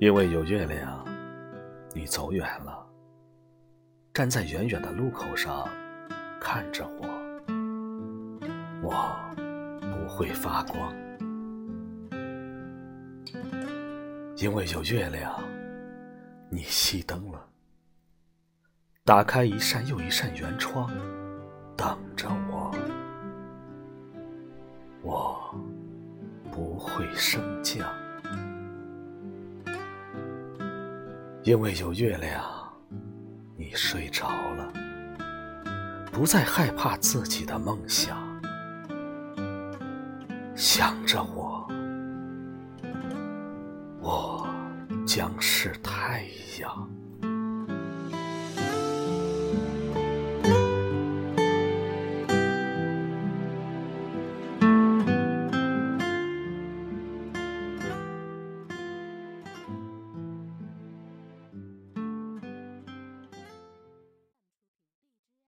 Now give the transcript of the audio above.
因为有月亮，你走远了，站在远远的路口上看着我，我不会发光。因为有月亮，你熄灯了，打开一扇又一扇圆窗，等着我，我不会升降。因为有月亮，你睡着了，不再害怕自己的梦想，想着我，我将是太阳。